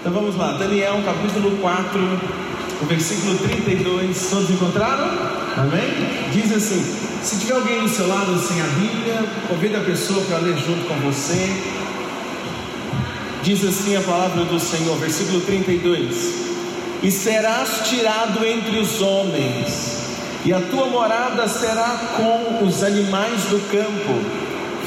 Então vamos lá, Daniel capítulo 4, o versículo 32. Todos encontraram? Amém? Diz assim: Se tiver alguém do seu lado sem a Bíblia, convida a pessoa para ler junto com você. Diz assim a palavra do Senhor, versículo 32: E serás tirado entre os homens, e a tua morada será com os animais do campo,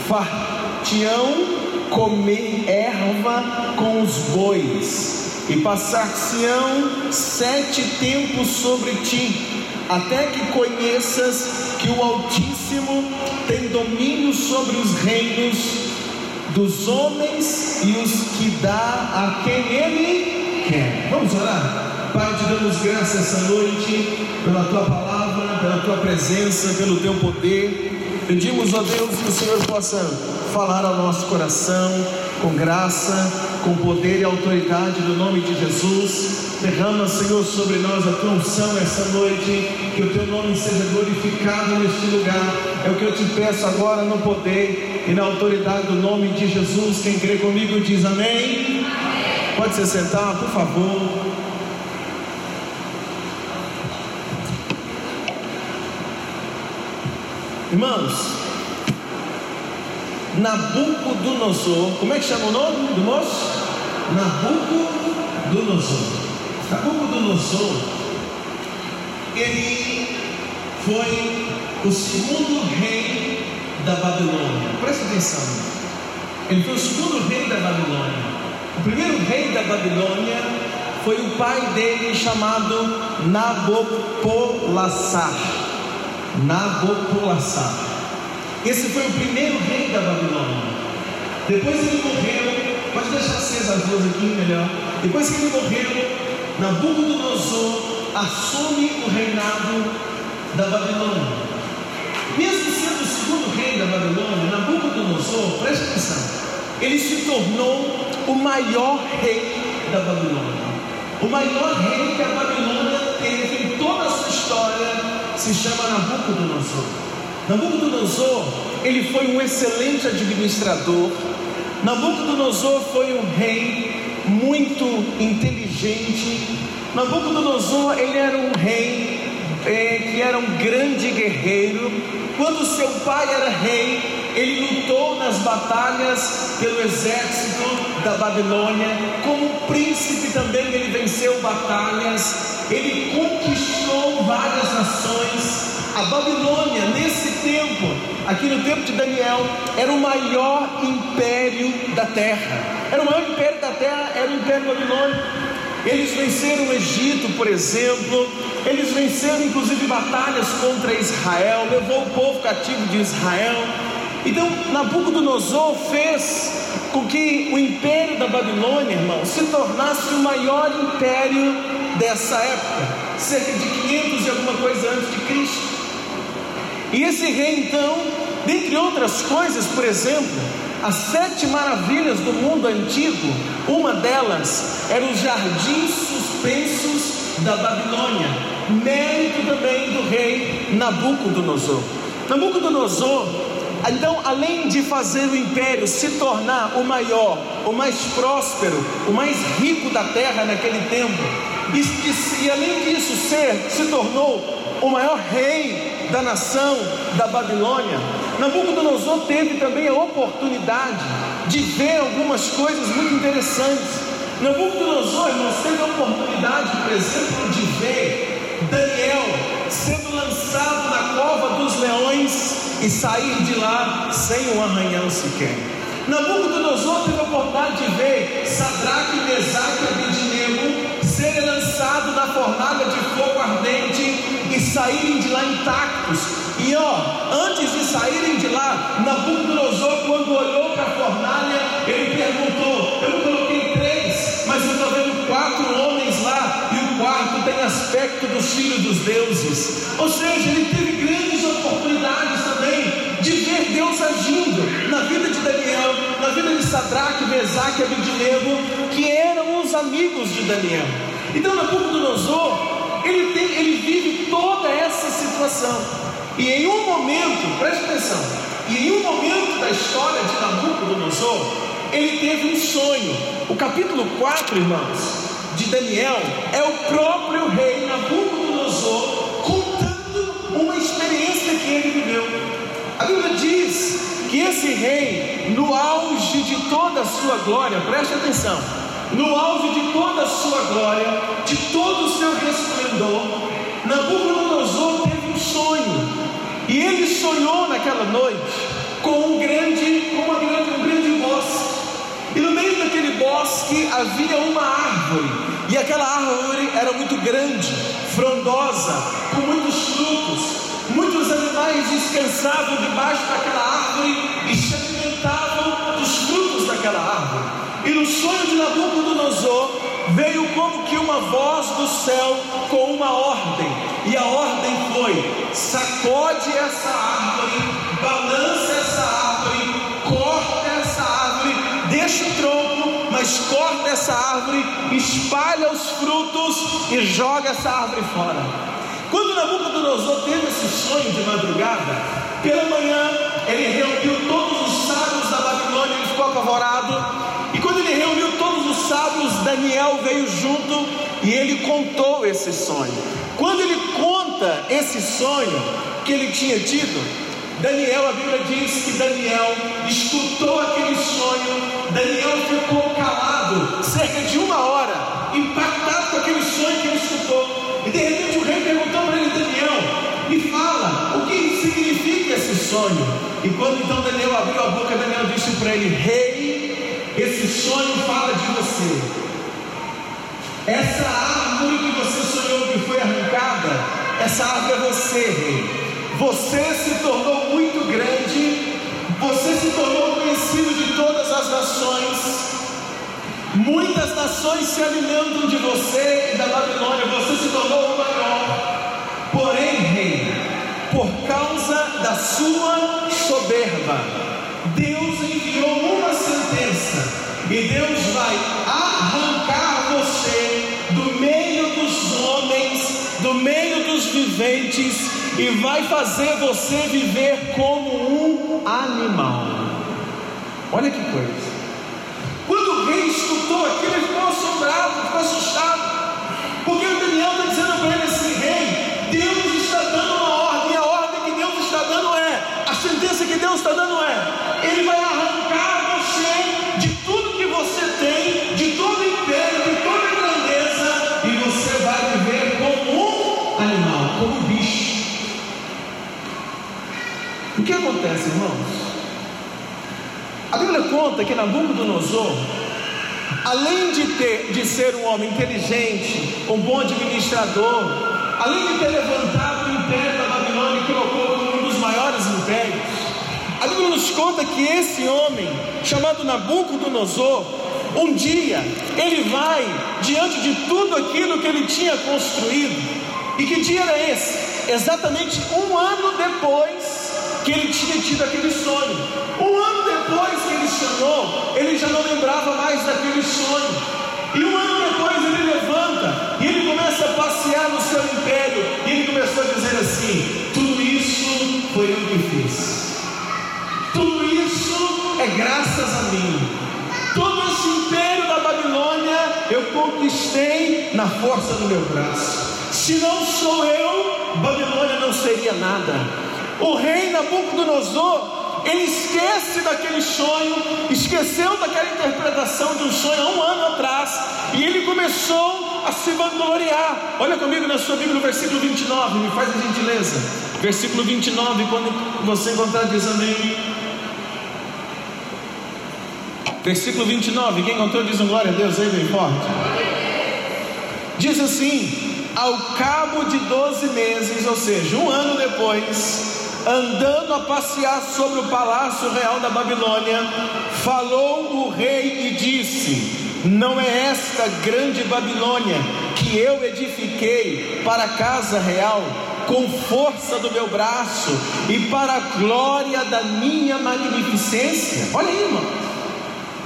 fartião comer erva com os bois, e passar-se-ão sete tempos sobre ti, até que conheças que o Altíssimo tem domínio sobre os reinos dos homens e os que dá a quem ele quer. Vamos orar? Pai, te damos graças essa noite pela tua palavra, pela tua presença, pelo teu poder. Pedimos a Deus que o Senhor possa falar ao nosso coração com graça, com poder e autoridade no nome de Jesus. Derrama, Senhor, sobre nós a tua unção essa noite, que o teu nome seja glorificado neste lugar. É o que eu te peço agora no poder e na autoridade do nome de Jesus. Quem crê comigo diz amém. amém. Pode se sentar, por favor. Irmãos, Nabucodonosor, como é que chama o nome do moço? Nabucodonosor. Nabucodonosor, ele foi o segundo rei da Babilônia. Presta atenção. Ele foi o segundo rei da Babilônia. O primeiro rei da Babilônia foi o pai dele chamado Nabopolassar. Nabopolassar. Esse foi o primeiro rei da Babilônia. Depois ele morreu, pode deixar acesa as duas aqui melhor. Depois que ele morreu, Nabucodonosor assume o reinado da Babilônia. Mesmo sendo o segundo rei da Babilônia, Nabucodonosor, preste atenção, ele se tornou o maior rei da Babilônia. O maior rei que a Babilônia teve em toda a sua história se chama Nabucodonosor. Nabucodonosor, ele foi um excelente administrador. Nabucodonosor foi um rei muito inteligente. Nabucodonosor, ele era um rei é, que era um grande guerreiro. Quando seu pai era rei, ele lutou nas batalhas pelo exército da Babilônia. Como príncipe também ele venceu batalhas. Ele conquistou várias nações. A Babilônia, nesse tempo, aqui no tempo de Daniel, era o maior império da terra. Era o maior império da terra, era o império babilônico. Eles venceram o Egito, por exemplo. Eles venceram inclusive batalhas contra Israel, levou o povo cativo de Israel. Então, Nabucodonosor fez com que o império da Babilônia, irmão, se tornasse o maior império dessa época, cerca de 500 e alguma coisa antes de Cristo. E esse rei, então, dentre outras coisas, por exemplo, as sete maravilhas do mundo antigo, uma delas era os jardins suspensos da Babilônia, mérito também do rei Nabucodonosor. Nabucodonosor então, além de fazer o império se tornar o maior, o mais próspero, o mais rico da terra naquele tempo, e, e além disso ser, se tornou o maior rei da nação da Babilônia, Nabucodonosor teve também a oportunidade de ver algumas coisas muito interessantes. Nabucodonosor, irmãos, teve a oportunidade, por exemplo, de ver Daniel sendo lançado na cova dos leões e sair de lá sem um arranhão sequer. Nabucodonosor teve a oportunidade de ver Sadraque, Mesaque e Abednego serem lançados na fornalha de fogo ardente e saírem de lá intactos. E ó, antes de saírem de lá, Nabucodonosor, quando olhou para a fornalha, ele perguntou: Eu coloquei três, mas eu estou vendo quatro homens lá, e o quarto tem aspecto dos filhos dos deuses. Ou seja, ele teve grandes oportunidades também de ver Deus agindo na vida de Daniel, na vida de Sadraque, Mesaque e Abednego, que eram os amigos de Daniel. Então Nabucodonosor, ele, tem, ele vive toda essa situação. E em um momento, preste atenção, e em um momento da história de Nabucodonosor, ele teve um sonho. O capítulo 4, irmãos, de Daniel é o próprio rei Nabucodonosor contando uma experiência que ele viveu. A Bíblia diz que esse rei, no auge de toda a sua glória, preste atenção, no auge de toda a sua glória, de todo o seu resplendor, Nabucodonosor teve um sonho, e ele sonhou naquela noite com um grande, uma grande, um grande bosque. E no meio daquele bosque havia uma árvore, e aquela árvore era muito grande, frondosa, com muitos frutos. Muitos animais descansavam debaixo daquela árvore e se alimentavam sonho de Nabucodonosor veio como que uma voz do céu com uma ordem, e a ordem foi: sacode essa árvore, balança essa árvore, corta essa árvore, deixa o tronco, mas corta essa árvore, espalha os frutos e joga essa árvore fora. Quando Nabucodonosor teve esse sonho de madrugada, pela manhã ele reuniu todos os sábios da Babilônia, ele ficou apavorado. E quando ele reuniu todos os sábios, Daniel veio junto e ele contou esse sonho. Quando ele conta esse sonho que ele tinha tido, Daniel, a Bíblia diz que Daniel escutou aquele sonho, Daniel ficou calado cerca de uma hora, impactado com aquele sonho que ele escutou. E de repente o rei perguntou para ele, Daniel, me fala, o que significa esse sonho? E quando então Daniel abriu a boca, Daniel disse para ele, rei, sonho fala de você. Essa árvore que você sonhou que foi arrancada, essa árvore é você, rei. Você se tornou muito grande, você se tornou conhecido de todas as nações. Muitas nações se alimentam de você e da Babilônia, você se tornou o maior. Porém, rei, por causa da sua soberba, Deus enviou sentença e Deus vai arrancar você do meio dos homens, do meio dos viventes e vai fazer você viver como um animal. Olha que coisa. Quando rei escutou aquilo, ele ficou assombrado, ficou assustado. Porque o Daniel está dizendo para ele assim: como bicho. O que acontece, irmãos? A Bíblia conta que Nabucodonosor, além de, ter, de ser um homem inteligente, um bom administrador, além de ter levantado o império da Babilônia e colocou como um dos maiores impérios, a Bíblia nos conta que esse homem, chamado Nabucodonosor, um dia ele vai diante de tudo aquilo que ele tinha construído. E que dia era esse? Exatamente um ano depois que ele tinha tido aquele sonho. Um ano depois que ele sonhou, ele já não lembrava mais daquele sonho. E um ano depois ele levanta e ele começa a passear no seu império. E ele começou a dizer assim: Tudo isso foi eu que fiz. Tudo isso é graças a mim. Todo esse império da Babilônia eu conquistei na força do meu braço. Se não sou eu, Babilônia não seria nada. O rei Nabucodonosor, ele esquece daquele sonho, esqueceu daquela interpretação de um sonho há um ano atrás, e ele começou a se vangloriar. Olha comigo na sua Bíblia no versículo 29, me faz a gentileza. Versículo 29, quando você encontrar, diz amém. Versículo 29, quem encontrou diz um glória a Deus aí bem forte. Diz assim: ao cabo de 12 meses, ou seja, um ano depois, andando a passear sobre o palácio real da Babilônia, falou o rei e disse: Não é esta grande Babilônia que eu edifiquei para a casa real, com força do meu braço e para a glória da minha magnificência? Olha aí, irmão.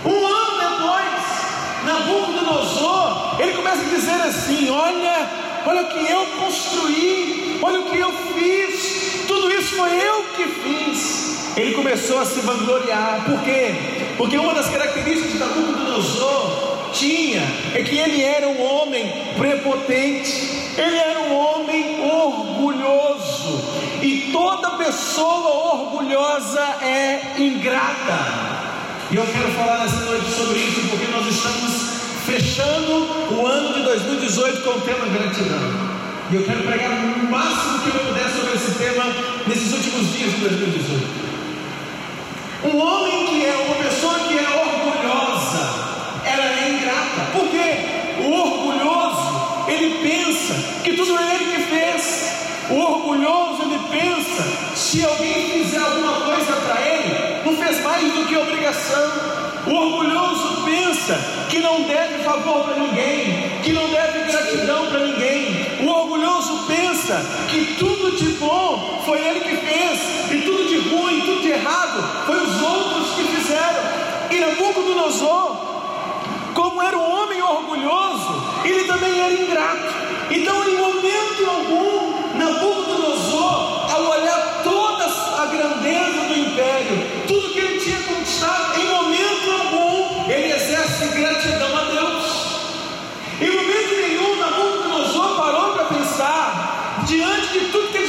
Um ano depois, Nabucodonosor, ele começa a dizer assim: Olha, olha o que eu construí, olha o que eu fiz tudo isso foi eu que fiz. Ele começou a se vangloriar, por quê? Porque uma das características de Nabucodonosor tinha é que ele era um homem prepotente, ele era um homem orgulhoso, e toda pessoa orgulhosa é ingrata. E eu quero falar nessa noite sobre isso, porque nós estamos fechando o ano de 2018 com o tema gratidão. E eu quero pregar o máximo que eu puder sobre esse tema nesses últimos dias de 2018. Um homem que é uma pessoa que é orgulhosa, ela é ingrata. Por quê? O orgulhoso, ele pensa que tudo é ele que fez. O orgulhoso, ele pensa, se alguém fizer alguma coisa para ele, não fez mais do que obrigação. O orgulhoso pensa que não deve favor para ninguém, que não deve gratidão para ninguém. O orgulhoso pensa que tudo de bom foi ele que fez, e tudo de ruim, tudo de errado, foi os outros que fizeram. E Nabucodonosor, como era um homem orgulhoso, ele também era ingrato. Então, em momento algum, Nabucodonosor, ao olhar toda a grandeza do império,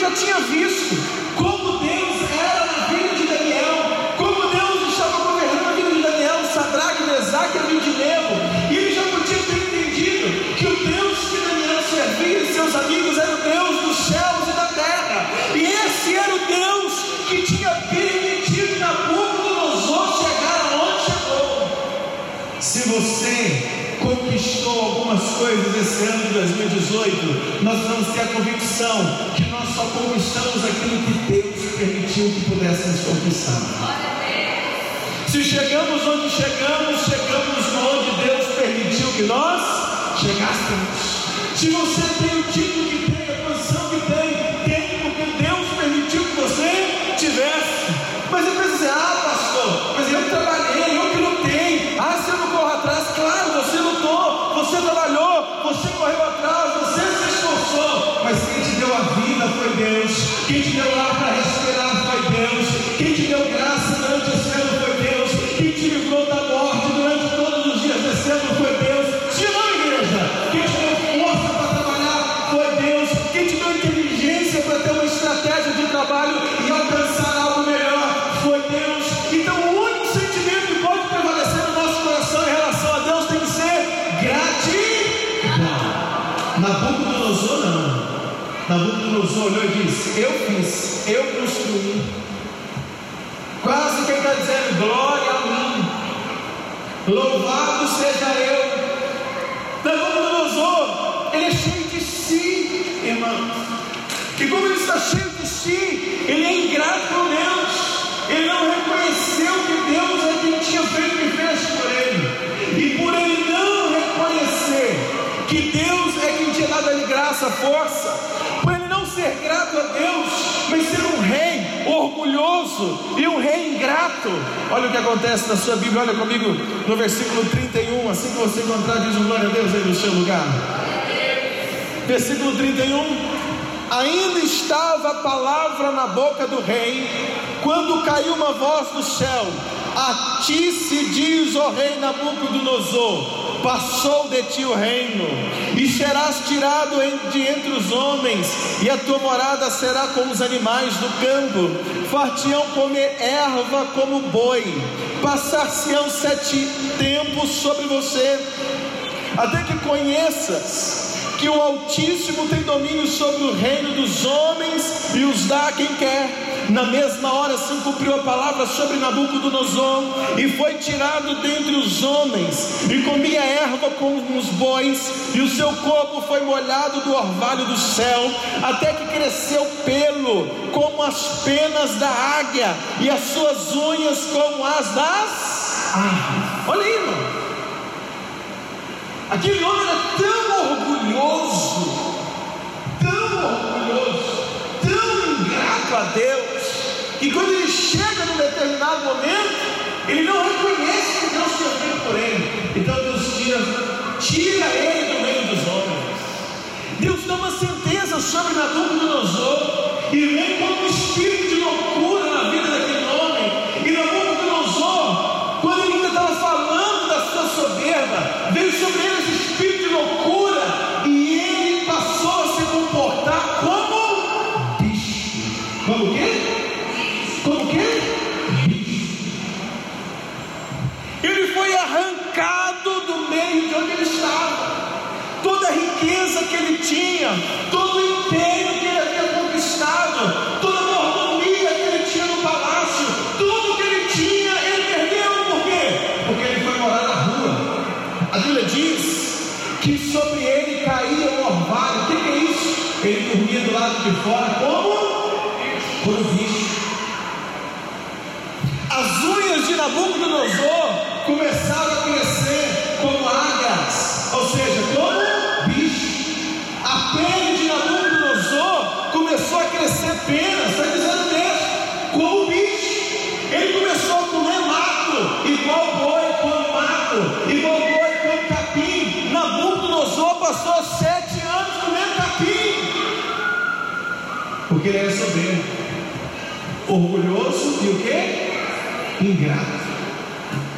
já tinha visto, como Deus era na vida de Daniel, como Deus estava governando a vida de Daniel, Sadraque, Mesaque e Abednego, e ele já podia ter entendido que o Deus que Daniel servia e seus amigos era o Deus dos céus e da terra, e esse era o Deus que tinha permitido Nabucodonosor chegar aonde chegou. Se você conquistou algumas coisas esse ano de 2018, nós vamos ter a convicção que só conquistamos aquilo que Deus permitiu que pudéssemos conquistar. Se chegamos onde chegamos, chegamos onde Deus permitiu que nós chegássemos. Se você tem o título que tem, a posição que tem, tem porque Deus permitiu que você tivesse. Mas pensa assim, ah pastor, mas eu trabalhei, eu que lutei. Ah, se eu não corro atrás, claro, você lutou, você trabalhou, você correu atrás, você se esforçou. Vida foi Deus, quem te deu ar para respirar louvado seja eu. Nabucodonosor, ele é cheio de si, irmãos. E como ele está cheio de si, ele é ingrato com Deus. Ele não reconheceu que Deus é quem tinha feito que fez por ele. E por ele não reconhecer que Deus é quem tinha dado a graça, força, por ele não ser grato a Deus, mas ser um rei orgulhoso e um rei ingrato. Olha o que acontece na sua Bíblia, olha comigo no versículo 31, assim que você encontrar, diz glória a Deus aí no seu lugar. Versículo 31. Ainda estava a palavra na boca do rei, quando caiu uma voz do céu: A ti se diz, ó rei Nabucodonosor, passou de ti o reino, e serás tirado de entre os homens, e a tua morada será como os animais do campo, fartião comer erva como boi, passar-se-ão sete tempos sobre você, até que conheças que o Altíssimo tem domínio sobre o reino dos homens e os dá a quem quer. Na mesma hora se cumpriu a palavra sobre Nabucodonosor, e foi tirado dentre os homens, e comia erva como os bois, e o seu corpo foi molhado do orvalho do céu, até que cresceu pelo, como as penas da águia, e as suas unhas como as das árvores. Olha aí, irmão. Aquele homem era tão orgulhoso, tão orgulhoso, tão ingrato a Deus, que quando ele chega num determinado momento, ele não reconhece que Deus tinha feito por ele. Então Deus tira, tira ele do meio dos homens. Deus dá uma sentença sobre Nabucodonosor e vem como um espírito de loucura na vida daquele homem. E Nabucodonosor, quando ele ainda estava falando da sua soberba, onde ele estava. Toda a riqueza que ele tinha, todo o império que ele havia conquistado, toda a mordomia que ele tinha no palácio, tudo que ele tinha, ele perdeu. Por quê? Porque ele foi morar na rua. A Bíblia diz que sobre ele caía o orvalho. O que, é isso? Ele dormia do lado de fora como? Como bicho. As unhas de Nabucodonosor começaram a crescer ou seja, como bicho. A pele de Nabucodonosor começou a crescer penas, está dizendo Deus, como bicho. Ele começou a comer mato, igual boi come mato, igual boi come capim. Nabucodonosor passou sete anos comendo capim, porque ele era soberbo, orgulhoso e o que? Ingrato.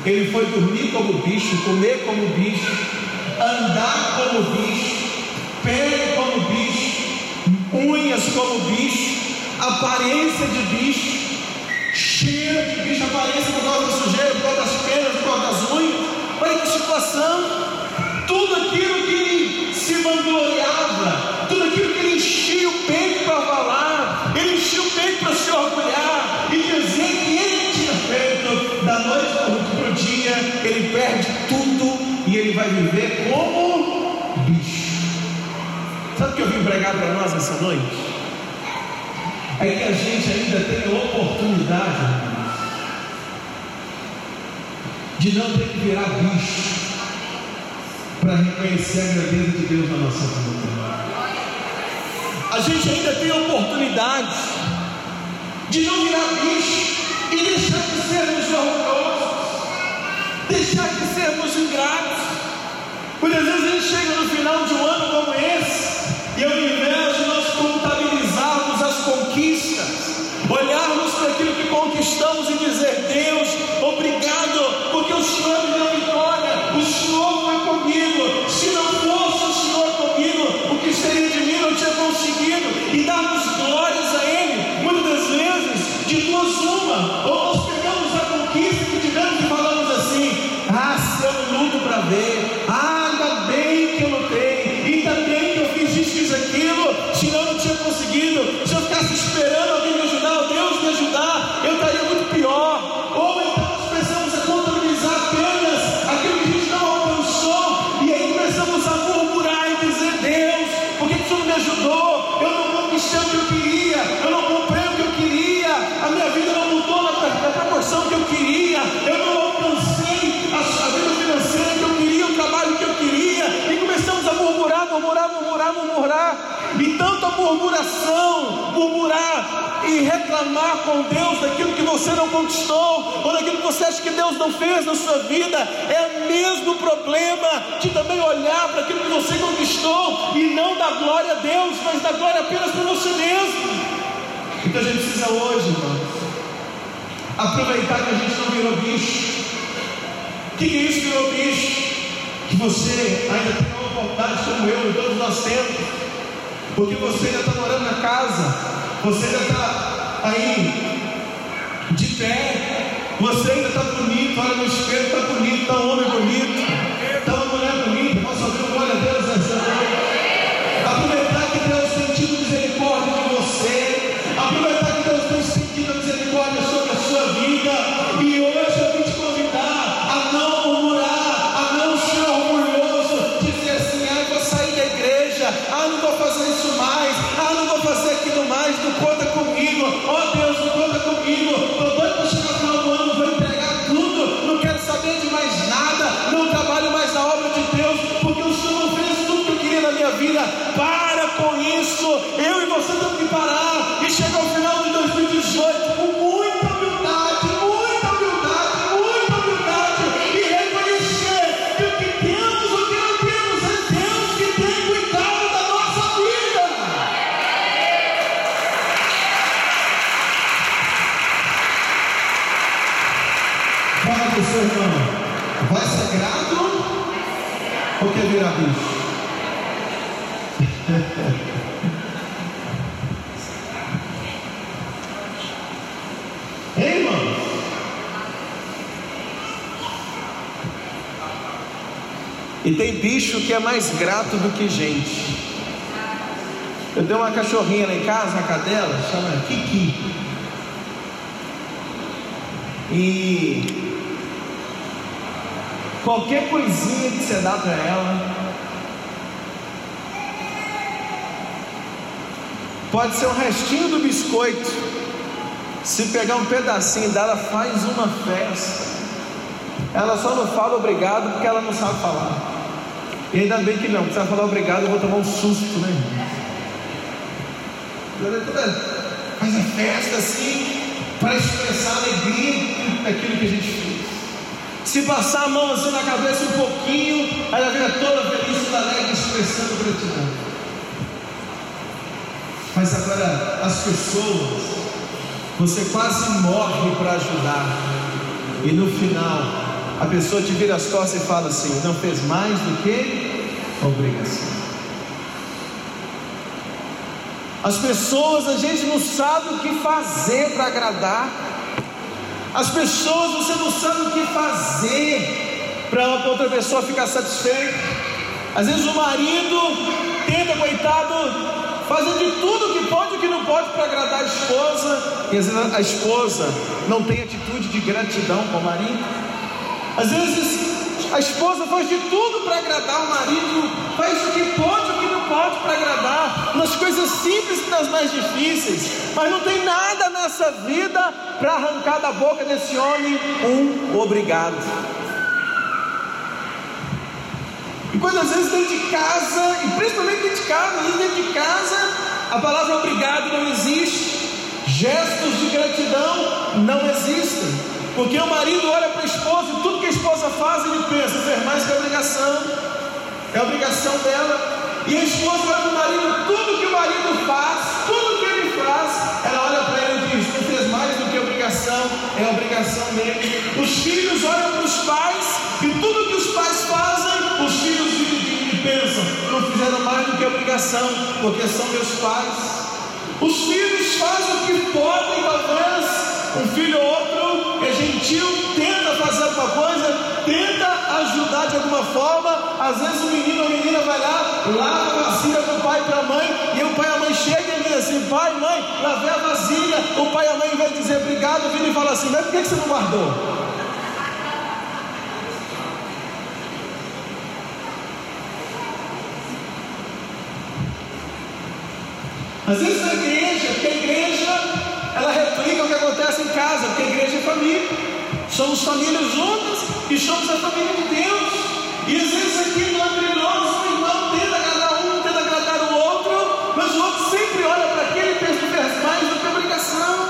Ele foi dormir como bicho, comer como bicho, andar como bicho, pele como bicho, unhas como bicho, aparência de bicho, cheiro de bicho, aparência por causa da sujeira, por causa das penas, por causa das unhas. Olha que situação. Tudo aquilo que ele se vangloriava, tudo aquilo que ele enchia o peito para falar, ele enchia o viver como bicho. Sabe o que eu vim pregar para nós essa noite? É que a gente ainda tem a oportunidade, de não ter que virar bicho para reconhecer a grandeza de Deus na nossa vida. A gente ainda tem a oportunidade de não virar bicho e deixar de sermos orgulhosos, deixar de sermos ingratos. Muitas vezes a gente chega no final de um ano como esse, e ao invés de nós contabilizarmos as conquistas, olharmos para aquilo que conquistamos e dizer: Deus, obrigado, porque o Senhor murmurar, murmurar, e tanta murmuração, murmurar e reclamar com Deus daquilo que você não conquistou, ou daquilo que você acha que Deus não fez na sua vida, é o mesmo problema de também olhar para aquilo que você conquistou e não dar glória a Deus, mas dar glória apenas para você mesmo. Então a gente precisa hoje, irmãos, aproveitar que a gente não virou bicho. O que, que é isso virou bicho? Que você ainda tem como eu e todos nós temos, porque você ainda está morando na casa, você ainda está aí de pé, você ainda está bonito, olha no espelho, está bonito, está homem bonito, que é mais grato do que gente. Eu tenho uma cachorrinha lá em casa, uma cadela, chama Kiki. E qualquer coisinha que você dá para ela, pode ser um restinho do biscoito. Se pegar um pedacinho dela, faz uma festa. Ela só não fala obrigado porque ela não sabe falar. E ainda bem que não, ela falar obrigado, eu vou tomar um susto, né? faz a festa assim, para expressar a alegria daquilo que a gente fez. Se passar a mão assim na cabeça um pouquinho, ela vem toda feliz, toda alegre, expressando gratidão. Mas agora, as pessoas, você quase morre para ajudar, e no final, a pessoa te vira as costas e fala assim: não fez mais do que obrigação. As pessoas, a gente não sabe o que fazer para agradar. As pessoas, você não sabe o que fazer para outra pessoa ficar satisfeita. Às vezes o marido tenta, coitado, fazer de tudo que pode e que não pode para agradar a esposa, e às vezes a esposa não tem atitude de gratidão com o marido. Às vezes a esposa faz de tudo para agradar o marido, faz o que pode e o que não pode para agradar, nas coisas simples e nas mais difíceis, mas não tem nada nessa vida para arrancar da boca desse homem um obrigado. E quando às vezes dentro de casa, e principalmente dentro de casa, dentro de casa, a palavra obrigado não existe, gestos de gratidão não existem. Porque o marido olha para a esposa e tudo que a esposa faz, ele pensa, fez mais que obrigação, é obrigação dela. E a esposa olha para o marido, tudo que o marido faz, tudo que ele faz, ela olha para ele e diz, não fez mais do que obrigação, é obrigação dele. Os filhos olham para os pais e tudo que os pais fazem, os filhos e pensam, não fizeram mais do que obrigação, porque são meus pais. Os filhos fazem o que podem, talvez, um filho ou outro é gentil, tenta fazer alguma coisa, tenta ajudar de alguma forma. Às vezes o menino ou a menina vai lá, lava a vasilha para o pai e para a mãe, e o pai e a mãe chegam e dizem assim: pai, mãe, lavei a vasilha. O pai e a mãe vão dizer obrigado, vira e fala assim: mas por que você não guardou? Às vezes na igreja, porque a igreja ela replica o que acontece em casa, porque a igreja é família. Somos famílias juntas e somos a família de Deus. E às vezes aqui entre nós, um irmão tenta agradar um, tenta agradar o outro, mas o outro sempre olha para aquele e que mais do que obrigação.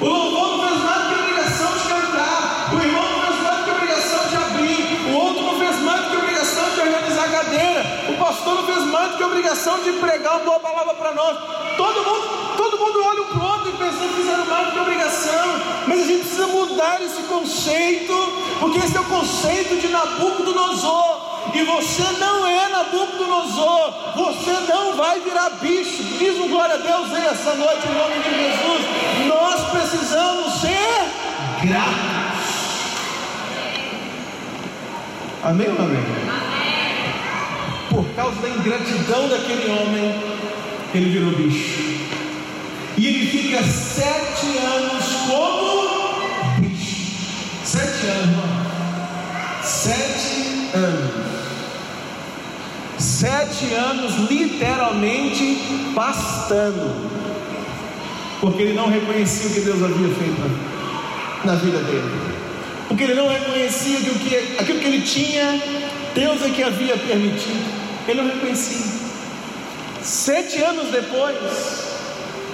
O louvor não fez mais do que obrigação de cantar, o irmão não fez mais do que obrigação de abrir, o outro não fez mais do que obrigação de organizar a cadeira, o pastor não fez mais do que obrigação de pregar uma boa palavra para nós. Todo mundo, todo mundo olha um para o outro e pensa que fizeram mais do que obrigação. Mas a gente precisa mudar esse conceito, porque esse é o conceito de Nabucodonosor. E você não é Nabucodonosor, você não vai virar bicho. Diz um glória a Deus aí essa noite em nome de Jesus. Nós precisamos ser gratos. Amém ou amém? Por causa da ingratidão daquele homem, ele virou bicho. E ele fica sete anos como bicho. Sete anos. Sete anos. Sete anos literalmente pastando. Porque ele não reconhecia o que Deus havia feito na vida dele. Porque ele não reconhecia que, o que aquilo que ele tinha, Deus é que havia permitido. Ele não reconhecia. Sete anos depois,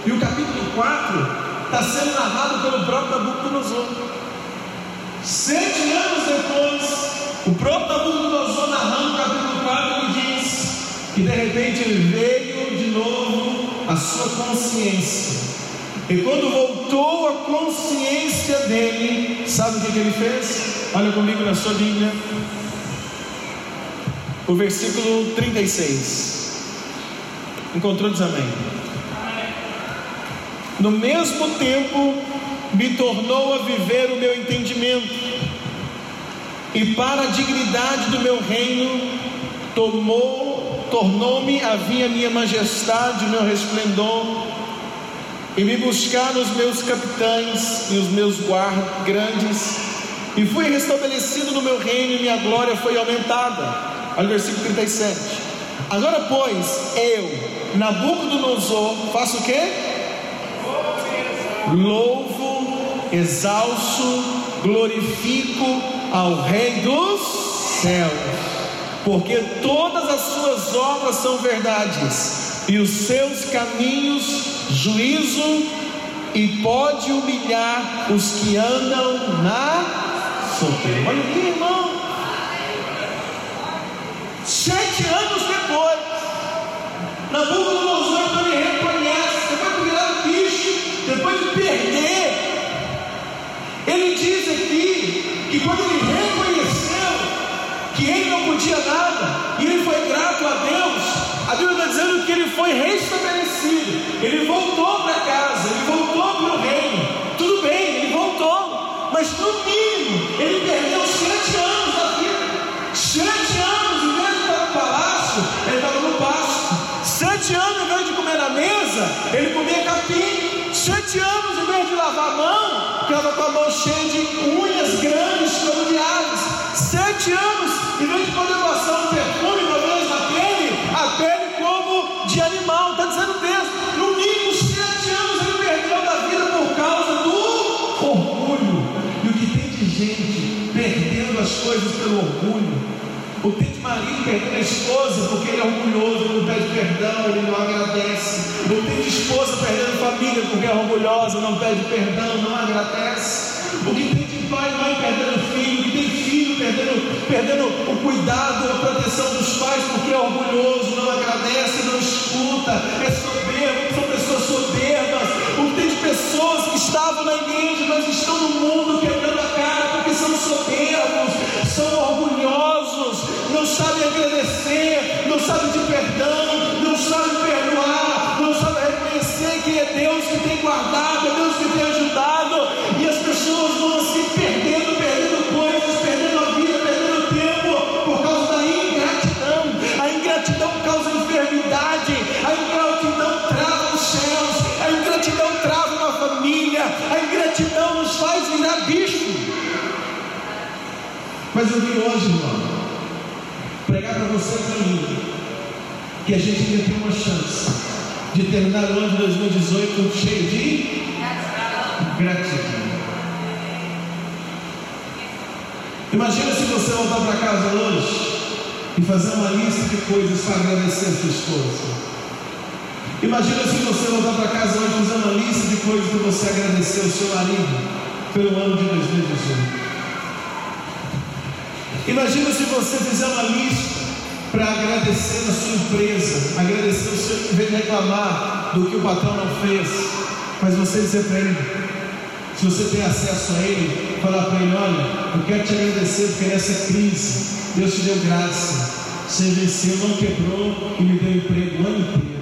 e o capítulo 4 está sendo narrado pelo próprio Nabucodonosor. Sete anos depois, o próprio Nabucodonosor narrando o capítulo 4 ele diz que de repente ele veio de novo a sua consciência. E quando voltou a consciência dele, sabe o que, que ele fez? Olha comigo na sua Bíblia. O versículo 36. Encontrou, diz amém. No mesmo tempo, me tornou a viver o meu entendimento. e para a dignidade do meu reino, tomou, tornou-me a vinha minha majestade, meu resplendor, e me buscaram os meus capitães e os meus guardas grandes, e fui restabelecido no meu reino, e minha glória foi aumentada. Olha o versículo 37. Agora, pois, eu, Nabucodonosor, faço o quê? Louvo, exalço, glorifico ao Rei dos céus, porque todas as suas obras são verdades, e os seus caminhos juízo, e pode humilhar os que andam na soberba. Olha aqui, irmão. Sete anos depois, Nabucodonosor que quando ele reconheceu que ele não podia nada, e ele foi grato a Deus, a Bíblia está dizendo que ele foi restabelecido, ele voltou para casa, ele voltou para o reino, tudo bem, ele voltou, mas no mínimo, ele perdeu sete anos da vida, sete anos, em vez de estar no palácio, ele estava no pasto, sete anos, em vez de comer na mesa, ele comia capim, sete anos, em vez de lavar a mão, ficava com a mão cheia de unhas grandes, aves, sete anos, em vez de poder passar um perfume, uma vez na pele, a pele como de animal, está dizendo Deus, no mínimo sete anos ele perdeu da vida por causa do orgulho. E o que tem de gente perdendo as coisas pelo orgulho, o tem de marido perdendo a esposa porque ele é orgulhoso, ele não pede perdão, ele não agradece. O que tem esposa perdendo família porque é orgulhosa, não pede perdão, não agradece. O que tem de pai e mãe perdendo filho, o que tem filho perdendo, perdendo o cuidado, a proteção dos pais porque é orgulhoso, não agradece, não escuta, é soberbo, são pessoas soberbas. O que tem de pessoas que estavam na igreja, mas guardado, Deus que tem ajudado, e as pessoas vão assim perdendo, perdendo coisas, perdendo a vida, perdendo tempo, por causa da ingratidão. A ingratidão causa enfermidade, a ingratidão trava os céus, a ingratidão trava uma família, a ingratidão nos faz virar bicho. Mas eu vim hoje, irmão, pregar para você mim, que a gente ainda tem uma chance de terminar o ano de 2018 cheio de gratidão. Imagina se você voltar para casa hoje e fazer uma lista de coisas para agradecer a sua esposa. Imagina se você voltar para casa hoje e fazer uma lista de coisas para você agradecer ao seu marido pelo ano de 2018. Imagina se você fizer uma lista para agradecer na sua empresa, agradecer o seu, em vez de reclamar do que o patrão não fez, mas você dizer para ele, se você tem acesso a ele, falar para ele, olha, eu quero te agradecer porque nessa crise Deus te deu graça, você venceu, não quebrou e me deu emprego o ano inteiro.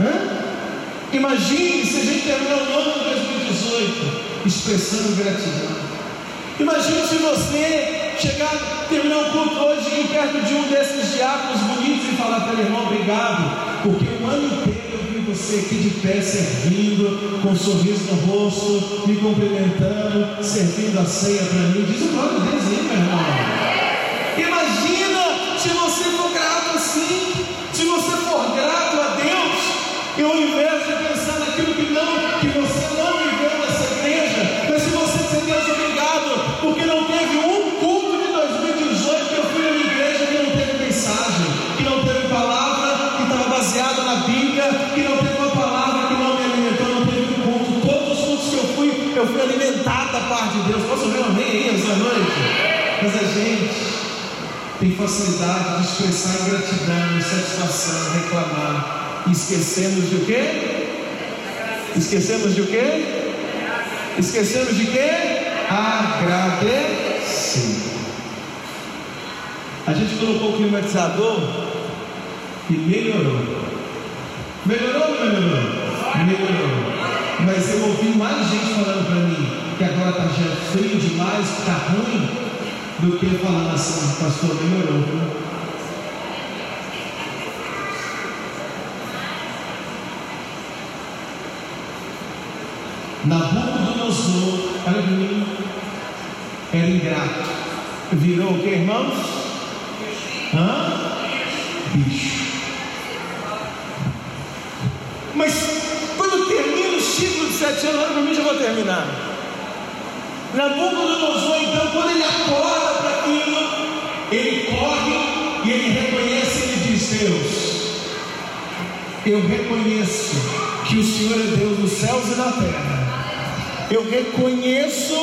Hã? Imagine se a gente terminar o ano de 2018 expressando gratidão. Imagine se você chegar, terminar o culto hoje e perto de um desses diáconos bonitos e falar para ele, irmão, obrigado, porque o ano inteiro eu vi você aqui de pé servindo, com um sorriso no rosto, me cumprimentando, servindo a ceia para mim. Diz o glória a aí, meu irmão. De Deus. Posso ver um amém aí essa noite? Mas a gente tem facilidade de expressar ingratidão, insatisfação, reclamar. Esquecemos de o quê? Esquecemos de o quê? Esquecemos de quê? Agradecer. A gente colocou o climatizador e melhorou. Melhorou ou melhorou? Melhorou. Mas eu ouvi mais gente falando para mim que agora está já frio demais, está ruim, do que falando assim, pastor, melhorou, viu? Nabucodonosor, olha para mim, era ingrato. Virou o que, irmãos? Hã? Nabucodonosor, então, quando ele acorda para aquilo, ele corre e ele reconhece, ele diz: Deus, eu reconheço que o Senhor é Deus dos céus e da terra eu reconheço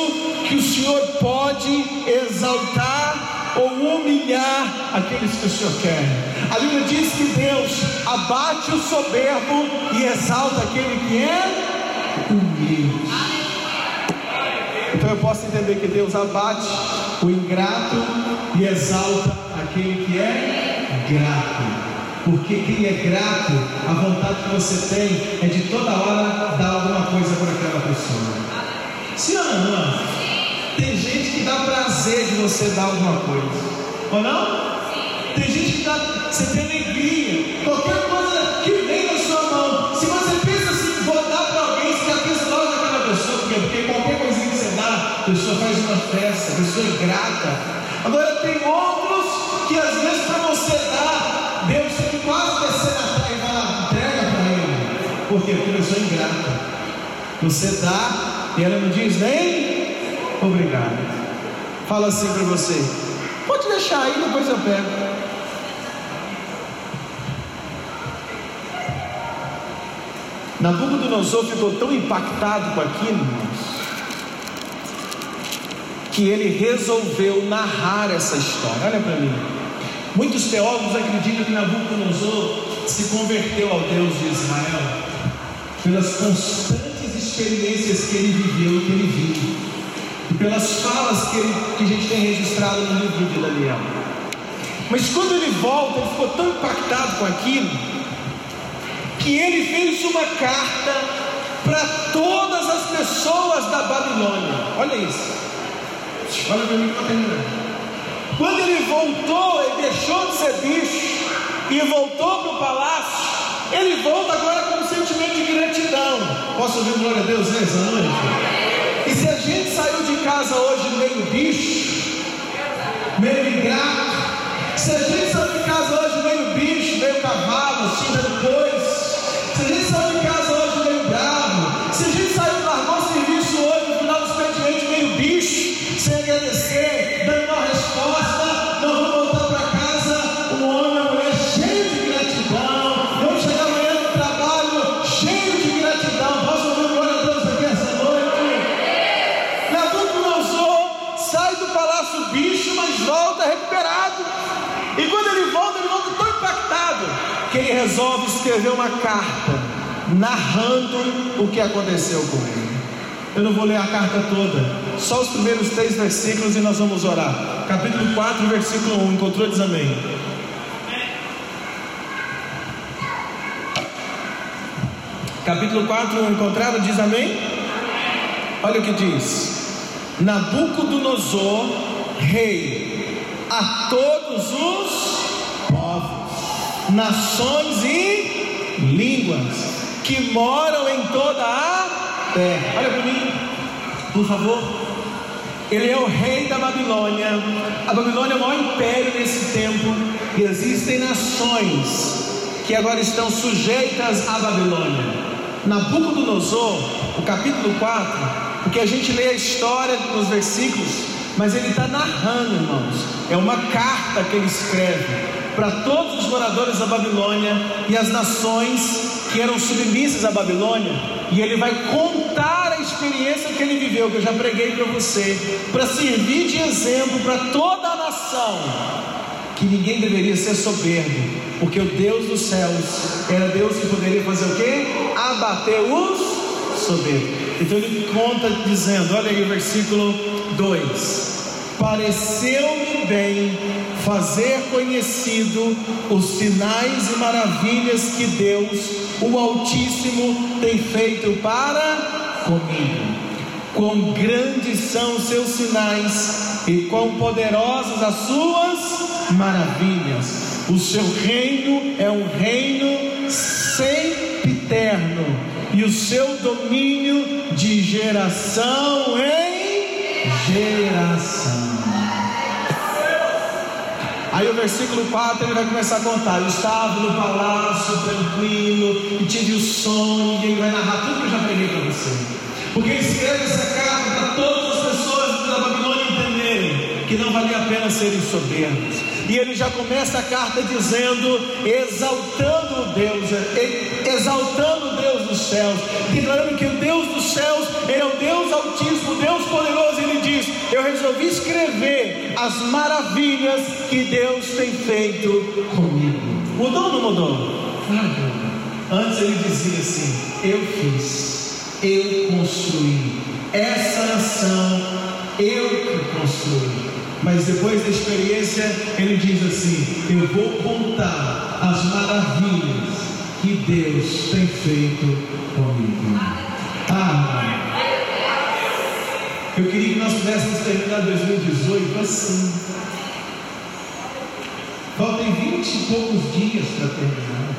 que o Senhor pode exaltar ou humilhar aqueles que o Senhor quer. A Bíblia diz que Deus abate o soberbo e exalta aquele que é humilde. Posso entender que Deus abate o ingrato e exalta aquele que é grato. Porque quem é grato, a vontade que você tem é de toda hora dar alguma coisa para aquela pessoa. Sim ou não? Tem gente que dá prazer de você dar alguma coisa. Ou não? Tem gente que dá, você tem alegria. Qualquer pessoa é grata. Agora tem outros que às vezes para você dar, Deus tem que quase descer na terra e falar, entrega para ele. Porque pessoa é ingrata. Você dá e ela não diz nem obrigado. Fala assim para você: pode deixar aí, depois eu pego. Nabucodonosor ficou tão impactado com aquilo, que ele resolveu narrar essa história. Olha para mim. Muitos teólogos acreditam que Nabucodonosor se converteu ao Deus de Israel pelas constantes experiências que ele viveu e que ele viu, e pelas falas que, ele, que a gente tem registrado no livro de Daniel. Mas quando ele volta, ele ficou tão impactado com aquilo, que ele fez uma carta para todas as pessoas da Babilônia. Olha isso. Olha para mim que Quando ele voltou, ele deixou de ser bicho e voltou para o palácio. Ele volta agora com um sentimento de gratidão. Posso ouvir glória a Deus nessa noite? E se a gente saiu de casa hoje meio bicho, meio ingrato, se a gente saiu de casa hoje meio bicho, meio cavalo, assim, depois, se resolve escrever uma carta narrando o que aconteceu com ele. Eu não vou ler a carta toda, só os primeiros três versículos e nós vamos orar. Capítulo 4, versículo 1. Encontrou? Diz amém. Capítulo 4, encontrado, diz amém? Olha o que diz: Nabucodonosor, rei, a todos os nações e línguas que moram em toda a terra. Olha para mim, por favor. Ele é o rei da Babilônia. A Babilônia é o maior império nesse tempo. E existem nações que agora estão sujeitas à Babilônia. Nabucodonosor, o capítulo 4, porque a gente lê a história nos versículos, mas ele está narrando, irmãos. É uma carta que ele escreve para todos os moradores da Babilônia e as nações que eram submissas à Babilônia, e ele vai contar a experiência que ele viveu, que eu já preguei para você, para servir de exemplo para toda a nação, que ninguém deveria ser soberbo, porque o Deus dos céus era Deus que poderia fazer o quê? Abater os soberbos. Então ele conta dizendo, olha aí o versículo 2: Pareceu-me bem fazer conhecido os sinais e maravilhas que Deus, o Altíssimo, tem feito para comigo. quão grandes são os seus sinais e quão poderosas as suas maravilhas. O seu reino é um reino sempiterno e o seu domínio de geração em geração. Aí o versículo 4 ele vai começar a contar. Eu estava no palácio tranquilo e tive o sonho, e ele vai narrar tudo que eu já preguei para você. Porque ele escreve essa carta para todas as pessoas da Babilônia entenderem que não valia a pena serem soberbos. E ele já começa a carta dizendo, exaltando Deus, exaltando Deus dos céus, declarando que o Deus dos céus é o Deus altíssimo, Deus poderoso. Eu resolvi escrever as maravilhas que Deus tem feito comigo. Mudou ou não mudou? Antes ele dizia assim: Eu fiz, eu construí, essa nação eu que construí. Mas depois da experiência, ele diz assim: Eu vou contar as maravilhas que Deus tem feito comigo. Eu queria que nós pudéssemos terminar 2018 assim. Faltam 20 e poucos dias para terminar.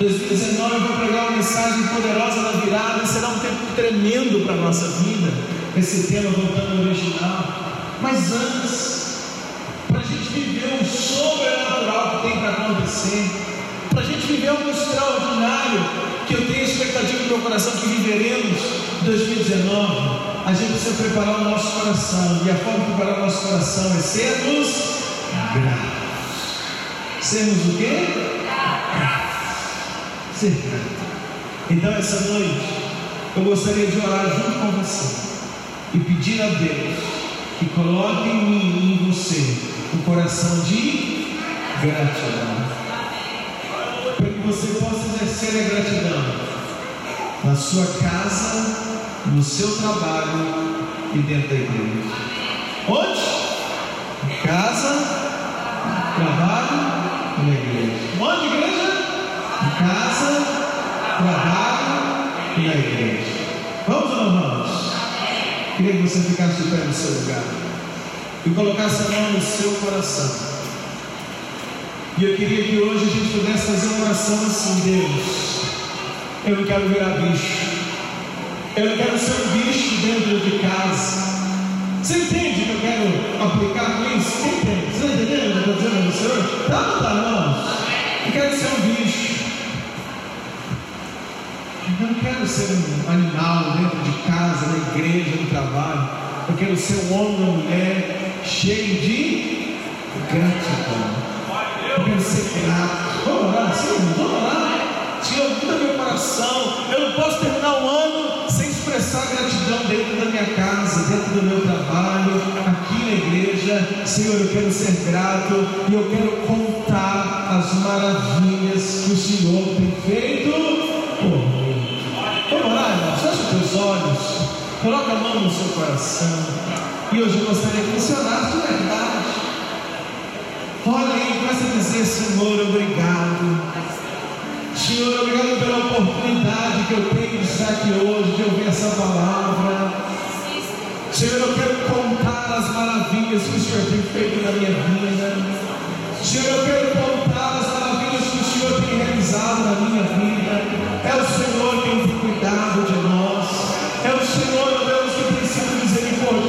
2019 eu vou pregar uma mensagem poderosa na virada será um tempo tremendo para a nossa vida. Esse tema voltando ao original. Mas antes, para a gente viver o sobrenatural que tem para acontecer, para a gente viver algo extraordinário, que eu tenho expectativa no meu coração que viveremos em 2019, a gente precisa preparar o nosso coração. E a forma de preparar o nosso coração é sermos gratos. Sermos o quê? Gratos. Ser grato. Então essa noite eu gostaria de orar junto com você e pedir a Deus que coloque em mim e em você um coração de gratidão. Para que você possa exercer a gratidão na sua casa, no seu trabalho e dentro da igreja. Onde? Em casa, trabalho e na igreja. Onde, igreja? Em casa, trabalho e na igreja. Vamos ou não vamos? Queria que você ficasse de pé no seu lugar e colocasse a mão no seu coração. E eu queria que hoje a gente pudesse fazer uma oração assim: Deus, eu não quero virar bicho, eu não quero ser um bicho dentro de casa. Você entende que eu quero aplicar com isso? Você entende? Você está entendendo o que eu estou dizendo para você hoje? Tá ou não tá? Eu quero ser um bicho. Eu não quero ser um animal dentro de casa, na igreja, no trabalho. Eu quero ser um homem ou mulher cheio de gratidão. Eu quero ser grato. Vamos orar, sim, vamos orar. Senhor, muda meu coração. Eu não posso terminar o ano expressar gratidão dentro da minha casa, dentro do meu trabalho, aqui na igreja. Senhor, eu quero ser grato e eu quero contar as maravilhas que o Senhor tem feito por mim. Vamos orar, irmãos. Feche os teus olhos. Coloca a mão no seu coração. E hoje eu gostaria que você orasse de verdade. Olha aí, começa a dizer, Senhor, obrigado. Senhor, obrigado pela oportunidade que eu tenho de estar aqui hoje, de essa palavra. Senhor, eu quero contar as maravilhas que o Senhor tem feito na minha vida. Senhor, eu quero contar as maravilhas que o Senhor tem realizado na minha vida. É o Senhor quem tem cuidado de nós. É o Senhor, Deus, que tem sido misericordioso